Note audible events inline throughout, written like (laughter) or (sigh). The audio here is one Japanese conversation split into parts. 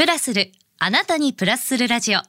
プラスる、あなたにプラスするラジオ。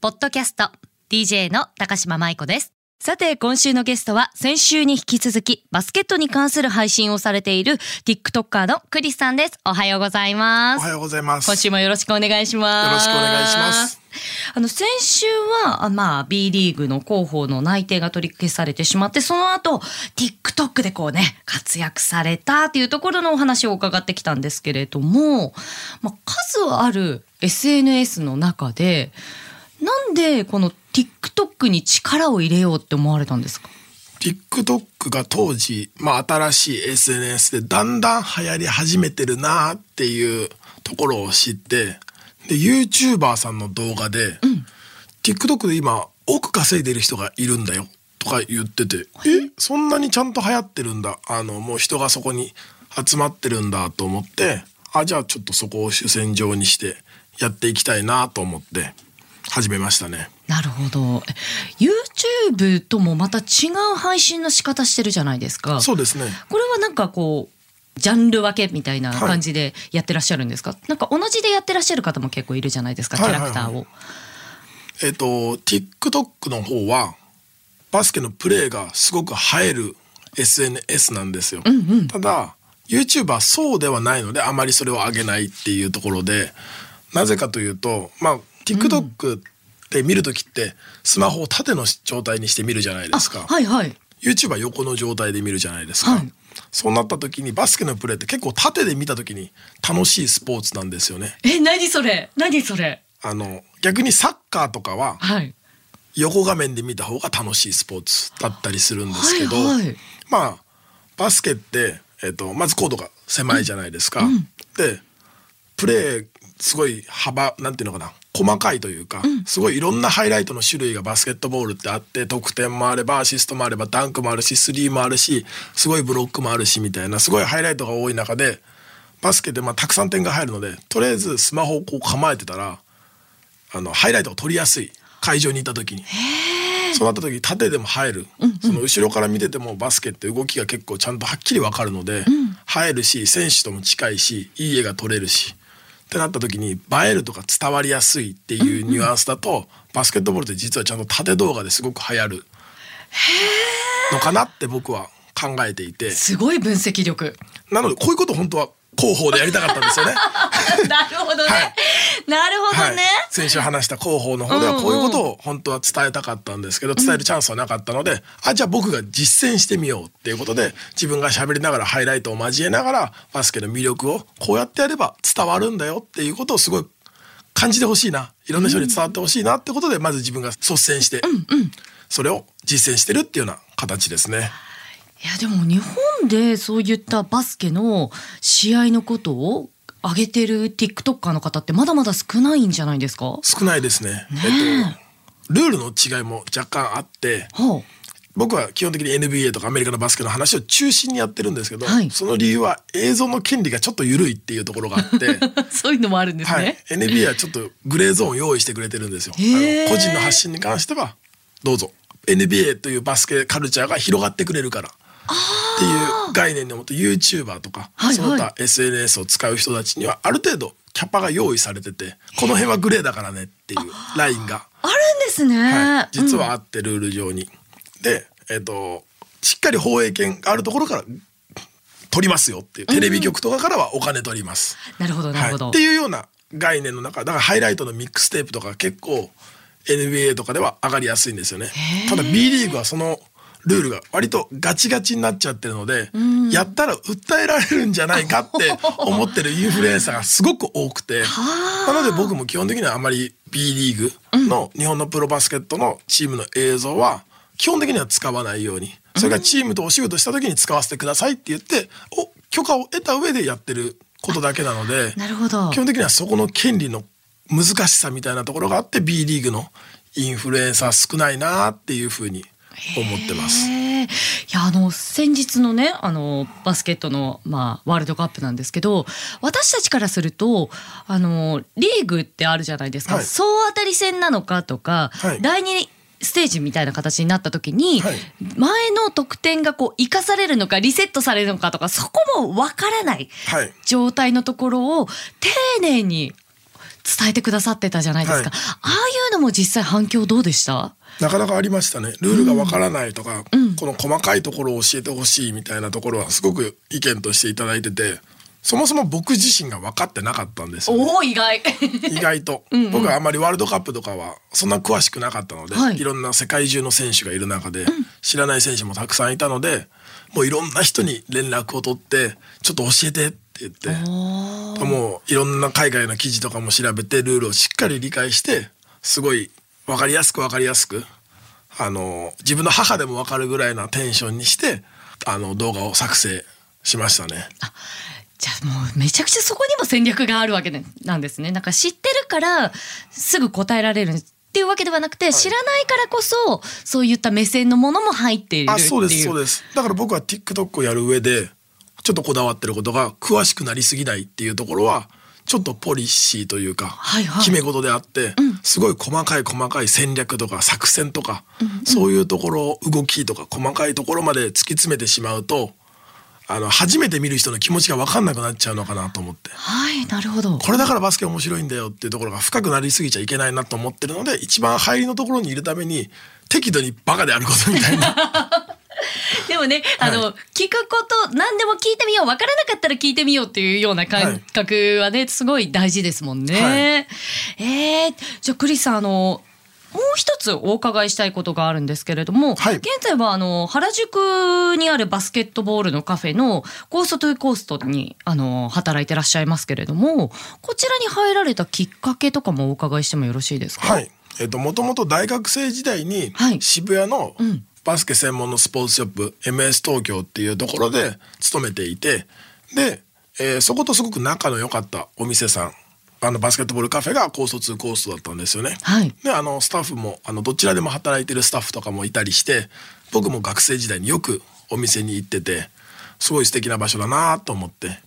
ポッドキャスト、DJ の高島舞子です。さて、今週のゲストは、先週に引き続き、バスケットに関する配信をされている、TikToker のクリスさんです。おはようございます。おはようございます。今週もよろしくお願いします。よろしくお願いします。(laughs) あの、先週は、あまあ、B リーグの広報の内定が取り消されてしまって、その後、TikTok でこうね、活躍されたっていうところのお話を伺ってきたんですけれども、まあ、数ある SNS の中で、なんでこの TikTok に力を入れようって思われたんですか？TikTok が当時、まあ新しい SNS でだんだん流行り始めてるなっていうところを知って、で、YouTuber さんの動画で、TikTok で今、億稼いでる人がいるんだよとか言ってて、え、そんなにちゃんと流行ってるんだ。あの、もう人がそこに集まってるんだと思って、あ、じゃあちょっとそこを主戦場にしてやっていきたいなと思って始めましたね。なるほど。え YouTube ともまた違う配信の仕方してるじゃないですか。そうですね。これはなんかこうジャンル分けみたいな感じでやってらっしゃるんですか、なんか同じでやってらっしゃる方も結構いるじゃないですかキャラクターを、えっ、と TikTok の方はバスケのプレーがすごく映える SNS なんですよ、ただ YouTube はそうではないのであまりそれを上げないっていうところでなぜかというとまあ TikTok で見る時ってスマホを縦の状態にして見るじゃないですか、はいはい。YouTube は横の状態で見るじゃないですか、はいそうなった時にバスケのプレーって結構縦で見た時に楽しいスポーツなんですよね。え何それ？何それ？あの逆にサッカーとかははい。横画面で見た方が楽しいスポーツだったりするんですけど、はいはい。まあバスケって、えっとまずコードが狭いじゃないですか。でプレーすごい幅なんていうのかな細かいというか、すごいいろんなハイライトの種類がバスケットボールってあって得点もあればアシストもあればダンクもあるしスリーもあるしすごいブロックもあるしみたいなすごいハイライトが多い中でバスケでまあたくさん点が入るのでとりあえずスマホをこう構えてたらあのハイライトを撮りやすい。会場にいた時に。そうなった時縦でも入る、その後ろから見ててもバスケって動きが結構ちゃんとはっきり分かるので、入るし選手とも近いしいい絵が撮れるしってなった時に映えるとか伝わりやすいっていうニュアンスだと、バスケットボールって実はちゃんと縦動画ですごく流行るのかなって僕は考えていて。すごい分析力。なのでこういうこと本当は広報でやりたかったんですよね。(laughs) なるほどね、はい。なるほどね、はい、先週話した広報の方ではこういうことを本当は伝えたかったんですけど、伝えるチャンスはなかったので、あじゃあ僕が実践してみようっていうことで自分が喋りながらハイライトを交えながらバスケの魅力をこうやってやれば伝わるんだよっていうことをすごい感じてほしいな。いろんな人に伝わってほしいなってことでまず自分が率先して、それを実践してるっていうような形ですね。いやでも日本でそういったバスケの試合のことを上げてる TikToker の方ってまだまだ少ないんじゃないですか？少ないですね。え。っとルールの違いも若干あって、は僕は基本的に NBA とかアメリカのバスケの話を中心にやってるんですけど、はい。その理由は映像の権利がちょっと緩いっていうところがあって、あ、(laughs) そういうのもあるんですはい。ね、、NBA はちょっとグレーゾーンを用意してくれてるんですよ。あへー。の個人の発信に関してはどうぞ。NBA というバスケカルチャーが広がってくれるからっていう概念のもと YouTuber とか、はいはい。その他 SNS を使う人たちにはある程度キャパが用意されててこの辺はグレーだからねっていうラインが。あるんですね、はい、実はあってルール上に。で、えっとしっかり放映権があるところから取りますよっていうテレビ局とかからはお金取ります。なるほどなるほど、はい、っていうような概念の中だからハイライトのミックステープとか結構 NBA とかでは上がりやすいんですよね。ただ B リーグはそのルールが割とガチガチになっちゃってるので、やったら訴えられるんじゃないかって (laughs) 思ってるインフルエンサーがすごく多くてなので僕も基本的にはあまり B リーグの日本のプロバスケットのチームの映像は基本的には使わないようにそれがチームとお仕事した時に使わせてくださいって言ってお許可を得た上でやってることだけなので基本的にはそこの権利の難しさみたいなところがあって B リーグのインフルエンサー少ないなっていうふうに思ってます。いやあの先日のねあのバスケットの、まあ、ワールドカップなんですけど私たちからするとあのリーグってあるじゃないですか、はい。総当たり戦なのかとか、はい。第2ステージみたいな形になった時に、はい。前の得点がこう生かされるのかリセットされるのかとかそこもわからない。状態のところを丁寧に伝えてくださってたじゃないですか、はい。ああいうのも実際反響どうでした？なかなかありましたね。ルールがわからないとか、この細かいところを教えてほしいみたいなところはすごく意見としていただいててそもそも僕自身が分かってなかったんですよ、ね、おお意外。(laughs) 意外と。(laughs) 僕はあんまりワールドカップとかはそんな詳しくなかったので、はい。い、ろんな世界中の選手がいる中で、知らない選手もたくさんいたのでもういろんな人に連絡を取ってちょっと教えてって言って。もういろんな海外の記事とかも調べてルールをしっかり理解してすごい分かりやすく分かりやすくあの自分の母でも分かるぐらいなテンションにしてあの動画を作成しましたね。じゃあもうめちゃくちゃそこにも戦略があるわけね。なんですね。なんか知ってるからすぐ答えられるっていうわけではなくて、知らないからこそそういった目線のものも入っているっていう。あそうですそうです。だから僕は TikTok をやる上でちょっとこだわってることが詳しくなりすぎないっていうところはちょっとポリシーというか、はいはい。決め事であって、すごい細かい細かい戦略とか作戦とか、そういうところ動きとか細かいところまで突き詰めてしまうとあの初めて見る人の気持ちが分かんなくなっちゃうのかなと思って。はいなるほど。これだからバスケ面白いんだよっていうところが深くなりすぎちゃいけないなと思ってるので一番入りのところにいるために適度にバカであることみたいな (laughs) (laughs) でもね、あの、は聞くこと、何でも聞いてみよう、わからなかったら聞いてみようっていうような感覚はね、すごい大事ですもんね。はい。えーじゃあクリスさん、あの、もう一つお伺いしたいことがあるんですけれども、はい。現在はあの原宿にあるバスケットボールのカフェのコーストトゥーコーストにあの働いてらっしゃいますけれどもこちらに入られたきっかけとかもお伺いしてもよろしいですか？はい。えっ、ともともと大学生時代にはい。渋谷のんバスケ専門のスポーツショップ、MS 東京っていうところで勤めていて、で、えーそことすごく仲の良かったお店さん、あのバスケットボールカフェが高卒コーストだったんですよね。はい。であのスタッフもあのどちらでも働いてるスタッフとかもいたりして僕も学生時代によくお店に行っててすごい素敵な場所だなと思って。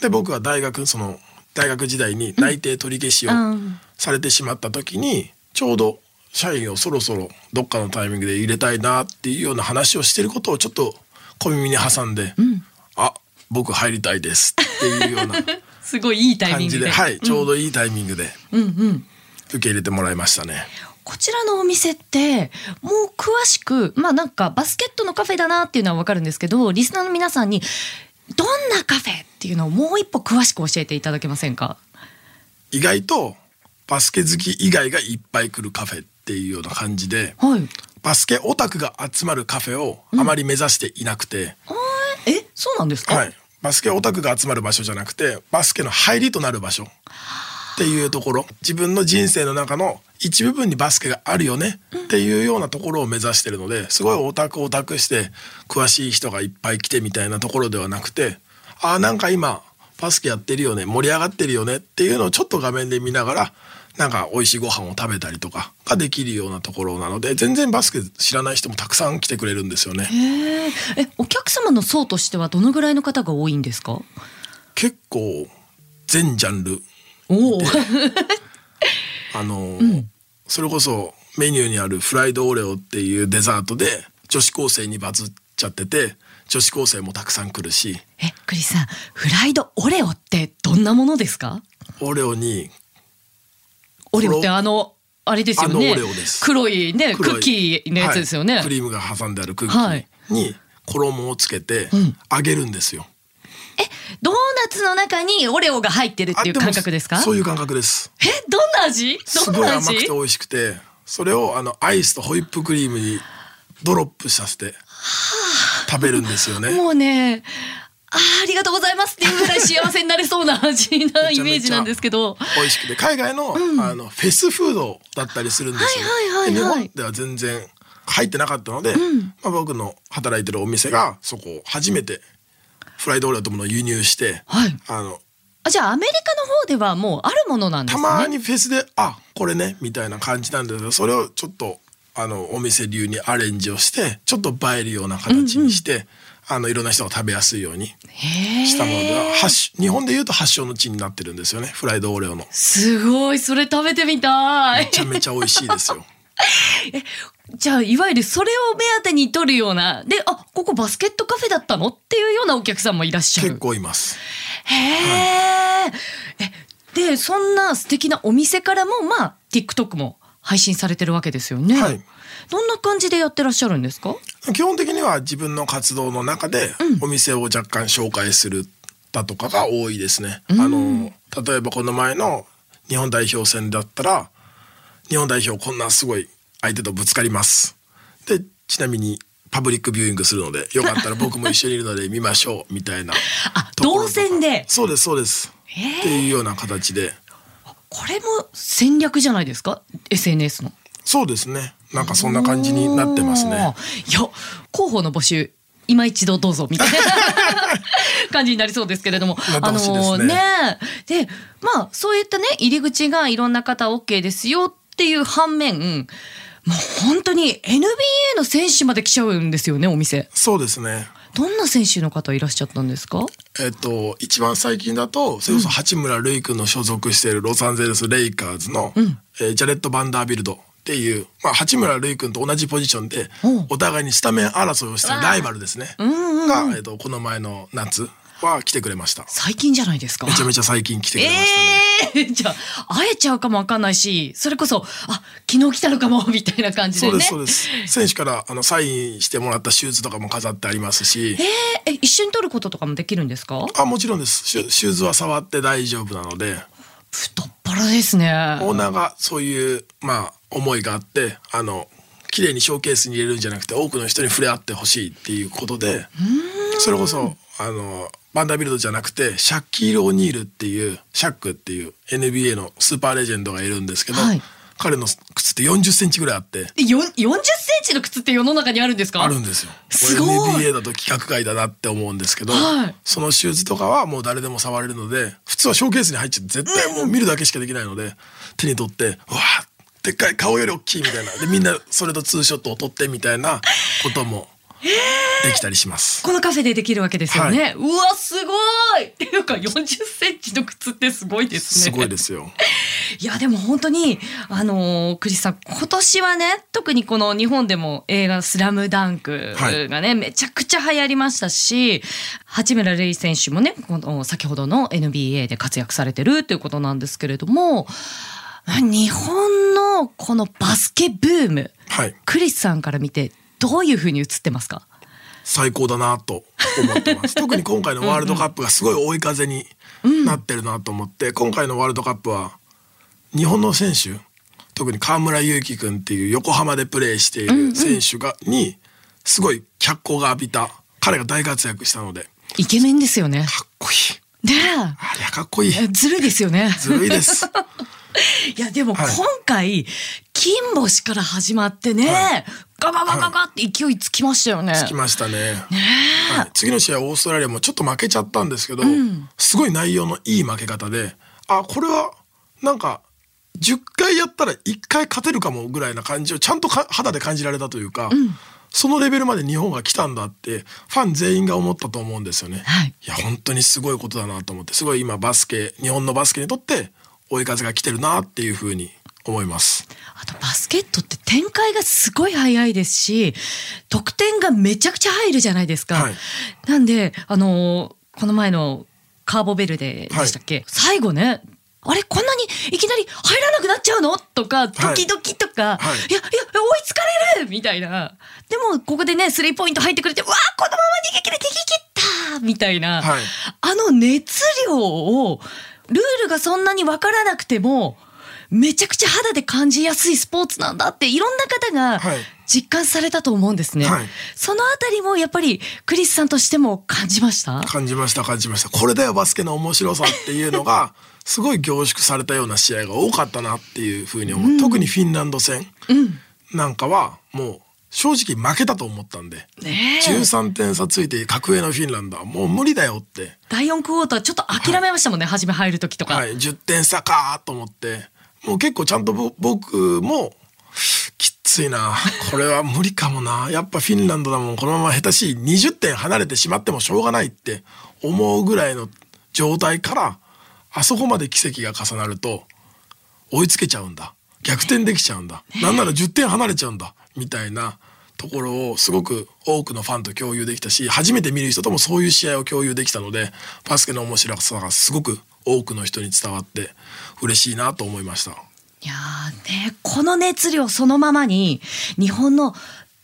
で僕は大学その大学時代に内定取り消しをうん。されてしまった時にちょうど社員をそろそろどっかのタイミングで入れたいなっていうような話をしてることをちょっと小耳に挟んで「あ僕入りたいです」っていうような。(laughs) すごいいいタイミ感ングで。はいちょうどいいタイミングでうんうん。受け入れてもらいましたね。こちらのお店ってもう詳しくまあなんかバスケットのカフェだなっていうのはわかるんですけどリスナーの皆さんにどんなカフェっていうのをもう一歩詳しく教えていただけませんか？意外とバスケ好き以外がいっぱい来るカフェっていうような感じではい。バスケオタクが集まるカフェをあまり目指していなくて、えそうなんですか、はい、バスケオタクが集まる場所じゃなくてバスケの入りとなる場所。っていうところ。自分の人生の中の一部分にバスケがあるよね。っていうようなところを目指してるのですごいオタクオタクして詳しい人がいっぱい来てみたいなところではなくてあーなんか今バスケやってるよね盛り上がってるよねっていうのをちょっと画面で見ながらなんか美味しいご飯を食べたりとかができるようなところなので全然バスケ知らない人もたくさん来てくれるんですよね。へええお客様の層としてはどのぐらいの方が多いんですか？結構全ジャンルおお (laughs) あの、それこそメニューにあるフライドオレオっていうデザートで女子高生にバズっちゃってて女子高生もたくさん来るし。えクリスさんフライドオレオってどんなものですか？オレオにオレオってあのあれですよね。黒いねクッキーのやつですよね、はい。クリームが挟んであるクッキはい。ーに衣をつけてん。揚げるんですよ。ドーナツの中にオレオが入ってるっていう感覚ですか？そういう感覚です。えどんな味？すどんな味ごい甘くて美味しくてそれをあのアイスとホイップクリームにドロップさせて食べるんですよね。もうねあーありがとうございますっていうぐらい幸せになれそうな味なイメージなんですけど。美味しくて海外の,、あのフェスフードだったりするんですよ、はいはいはい。はいで日本では全然入ってなかったので、まあ、僕の働いてるお店がそこを初めてフライドオレオというものを輸入して、はい。あのあじゃあアメリカの方ではもうあるものなんですね。たまにフェスで「あこれね」みたいな感じなんですけどそれをちょっとあのお店流にアレンジをしてちょっと映えるような形にして、あのいろんな人が食べやすいようにしたものでは発日本でいうと発祥の地になってるんですよねフライドオレオの。すごいそれ食べてみたいめちゃめちゃ美味しいですよ。(laughs) じゃあいわゆるそれを目当てに取るようなであここバスケットカフェだったのっていうようなお客さんもいらっしゃる結構います。へえ。え、でそんな素敵なお店からもまあ TikTok も配信されてるわけですよね。はいどんな感じでやってらっしゃるんですか？基本的には自分の活動の中でお店を若干紹介するだとかが多いですね。あの例えばこの前の日本代表戦だったら日本代表こんなすごい相手とぶつかります。でちなみにパブリックビューイングするのでよかったら (laughs) 僕も一緒にいるので見ましょうみたいな。あところとか動線で。そうですそうです。へー。っていうような形で。これも戦略じゃないですか？SNS の。そうですねなんかそんな感じになってますね。いや広報の募集今一度どうぞみたいな (laughs) 感じになりそうですけれども、なってほしいですね。ねでまあそういったね入り口がいろんな方 OK ですよっていう反面もう本当に NBA の選手まで来ちゃうんですよねお店。そうですね。どんな選手の方いらっしゃったんですか？えっと、一番最近だとそれこそ八村塁君の所属しているロサンゼルス・レイカーズの、えージャレット・バンダービルドっていう、まあ、八村塁君と同じポジションでうん。お互いにスタメン争いをしてるライバルですね、が、えっと、この前の夏は来てくれました。最近じゃないですか？めちゃめちゃ最近来てくれましたね、ええ (laughs) じゃあ会えちゃうかもわかんないしそれこそあ昨日来たのかも (laughs) みたいな感じでね。そうですそうです。選手からあのサインしてもらったシューズとかも飾ってありますし。えーえ一緒に撮ることとかもできるんですか？あもちろんです。シュシューズは触って大丈夫なので。太っ腹ですね。オーナーがそういうまあ思いがあってあの綺麗にショーケースに入れるんじゃなくて多くの人に触れ合ってほしいっていうことでそれこそあのバンダービルドじゃなくてシャッキール・オニールっていうシャックっていう NBA のスーパーレジェンドがいるんですけど、はい。彼の靴って40センチぐらいあって。えよん40センチの靴って世の中にあるんですか？あるんですよ。すご NBA だと規格外だなって思うんですけど、はい。そのシューズとかはもう誰でも触れるので普通はショーケースに入っちゃって絶対もう見るだけしかできないので、手に取ってうわーでっかい顔より大きいみたいな。でみんなそれとツーショットを撮ってみたいなこともできたりします。このカフェでできるわけですよね、うわすごい。っていうか40センチの靴ってすごいですね。すごいですよ。(laughs) いやでも本当にあのークリスさん今年はね特にこの日本でも映画「スラムダンクがね、めちゃくちゃ流行りましたし八村塁選手もねこの先ほどの NBA で活躍されてるということなんですけれども日本のこのバスケブームはい。クリスさんから見てどういうふうに映ってますか？最高だなと思ってます。(laughs) 特に今回のワールドカップがすごい追い風になってるなと思って、今回のワールドカップは日本の選手特に河村勇輝君っていう横浜でプレーしている選手が、にすごい脚光が浴びた彼が大活躍したので。かイケメンですよね。っこいい。ねありゃかっこいい。えずるいですよね。ずるいです (laughs) (laughs) いやでも今はい。回、金星から始まってね、はい。ガガガガガって勢いつきましたよね。つきましたね。ねえ。はい、次の試合オーストラリアもちょっと負けちゃったんですけど、すごい内容のいい負け方であこれはなんか10回やったら1回勝てるかもぐらいな感じをちゃんとか肌で感じられたというか、そのレベルまで日本が来たんだってファン全員が思ったと思うんですよね。はいや本当にすごいことだなと思ってすごい今バスケ日本のバスケにとって追い風が来てるなっていうふうに思います。あとバスケットって展開がすごい早いですし、得点がめちゃくちゃ入るじゃないですか。はい。なんで、あのーこの前のカーボベルデでしたっけ、最後ね、あれこんなにいきなり入らなくなっちゃうの？とか、ドキドキとか、はい。い、や、いや、追いつかれる！みたいな。でも、ここでね、スリーポイント入ってくれて、うわこのまま逃げ切れ、逃げ切った！みたいな、はい。あの熱量を、ルールがそんなにわからなくても、めちゃくちゃ肌で感じやすいスポーツなんだっていろんな方がはい。実感されたと思うんですね。はい。そのあたりもやっぱりクリスさんとしても感じました？感じました感じました。これだよバスケの面白さっていうのが (laughs) すごい凝縮されたような試合が多かったなっていうふうに思う、特にフィンランド戦なんかはもう正直負けたと思ったんで、ねえ。13点差ついて格上のフィンランドはもう無理だよって、第4クォーターちょっと諦めましたもんね、初め入る時とか。はい、10点差かと思って。もう結構ちゃんとぼ僕もきついな。これは無理かもな。(laughs) やっぱフィンランドだもんこのまま下手しい20点離れてしまってもしょうがないって思うぐらいの状態からあそこまで奇跡が重なると追いつけちゃうんだ。逆転できちゃうんだ、なんなら10点離れちゃうんだみたいなところをすごく多くのファンと共有できたし初めて見る人ともそういう試合を共有できたのでバスケの面白さがすごく多くの人に伝わって嬉しいなと思いました。いやね、この熱量そのままに日本の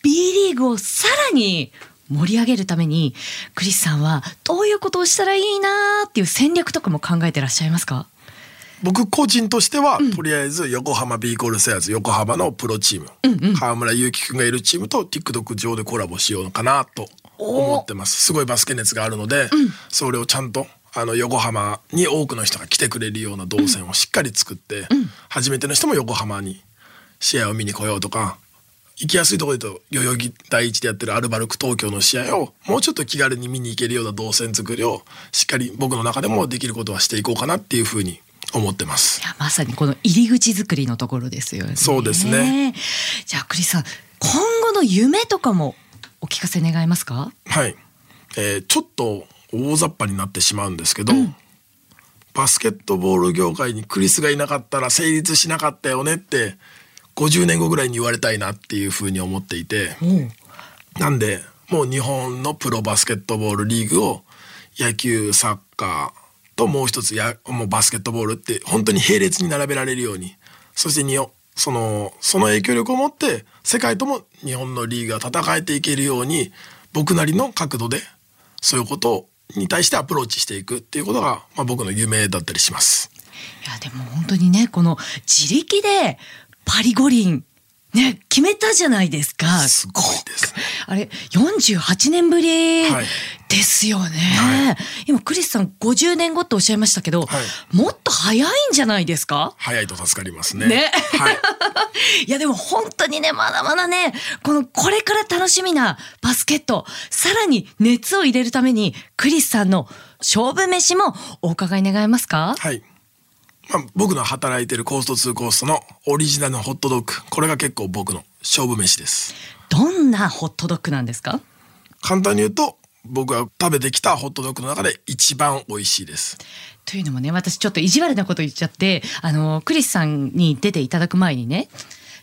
B リーグをさらに盛り上げるためにクリスさんはどういうことをしたらいいなっていう戦略とかも考えてらっしゃいますか？僕個人としては、とりあえず横浜ビーコールセアーズ横浜のプロチーム、河村勇輝くんがいるチームと TikTok 上でコラボしようかなと思ってます。すごいバスケ熱があるので、それをちゃんとあの横浜に多くの人が来てくれるような動線をしっかり作って、初めての人も横浜に試合を見に来ようとか行きやすいところで言うと代々木第一でやってるアルバルク東京の試合をもうちょっと気軽に見に行けるような動線作りをしっかり僕の中でもできることはしていこうかなっていうふうに思ってますい。やまさにこの入り口作りのところですよね。そうですね。じゃあクリスさん今後の夢とかもお聞かせ願えますか？はい、えーちょっと大雑把になってしまうんですけど、バスケットボール業界にクリスがいなかったら成立しなかったよねって50年後ぐらいに言われたいなっていうふうに思っていてなんでもう日本のプロバスケットボールリーグを野球サッカーともう一つやもうバスケットボールって本当に並列に並べられるようにそしてにそのその影響力を持って世界とも日本のリーグが戦えていけるように僕なりの角度でそういうことに対してアプローチしていくっていうことが、まあ、僕の夢だったりします。いやでも本当にねこの自力でパリ五輪ね決めたじゃないですか。すご。あれ48年ぶりはい。ですよね、は今クリスさん50年後っておっしゃいましたけど、はい。もっと早いんじゃないですか？早いと助かりますね。ね。はい。(laughs) いやでも本当にねまだまだねこのこれから楽しみなバスケットさらに熱を入れるためにクリスさんの勝負飯もお伺い願えますか？はい。まあ、僕の働いてるコースト2コーストのオリジナルのホットドッグこれが結構僕の勝負飯ですどんなホットドッグなんですか？簡単に言うと僕が食べてきたホットドッグの中で一番美味しいです。というのもね私ちょっと意地悪なこと言っちゃってあのクリスさんに出ていただく前にね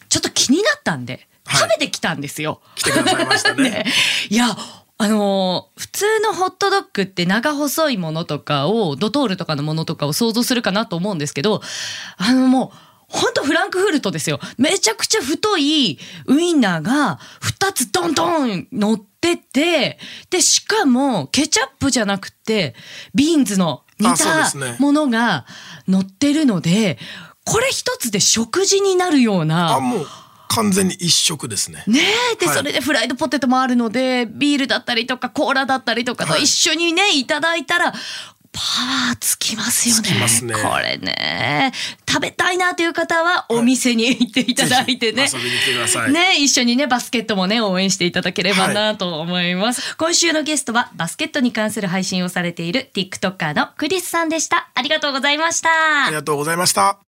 ちょっと気になったんではい。食べてきたんですよ。来てくださいましたね。(laughs) ね。いやあの普通のホットドッグって長細いものとかをドトールとかのものとかを想像するかなと思うんですけどあのもう本当フランクフルトですよ。めちゃくちゃ太いウインナーが2つドンドン乗っててでしかもケチャップじゃなくてビーンズの煮たものが乗ってるのでこれ一つで食事になるようなあもう完全に一食ですね。ねえで、はい。それでフライドポテトもあるのでビールだったりとかコーラだったりとかとはい。一緒にね、い、ただいたらパワーつきますよね。つきますね。これね。食べたいなという方はお店に行っていただいてね。ぜひ遊びに来てください。ね一緒にねバスケットもね応援していただければなと思います、今週のゲストはバスケットに関する配信をされている TikToker のクリスさんでした。ありがとうございました。ありがとうございました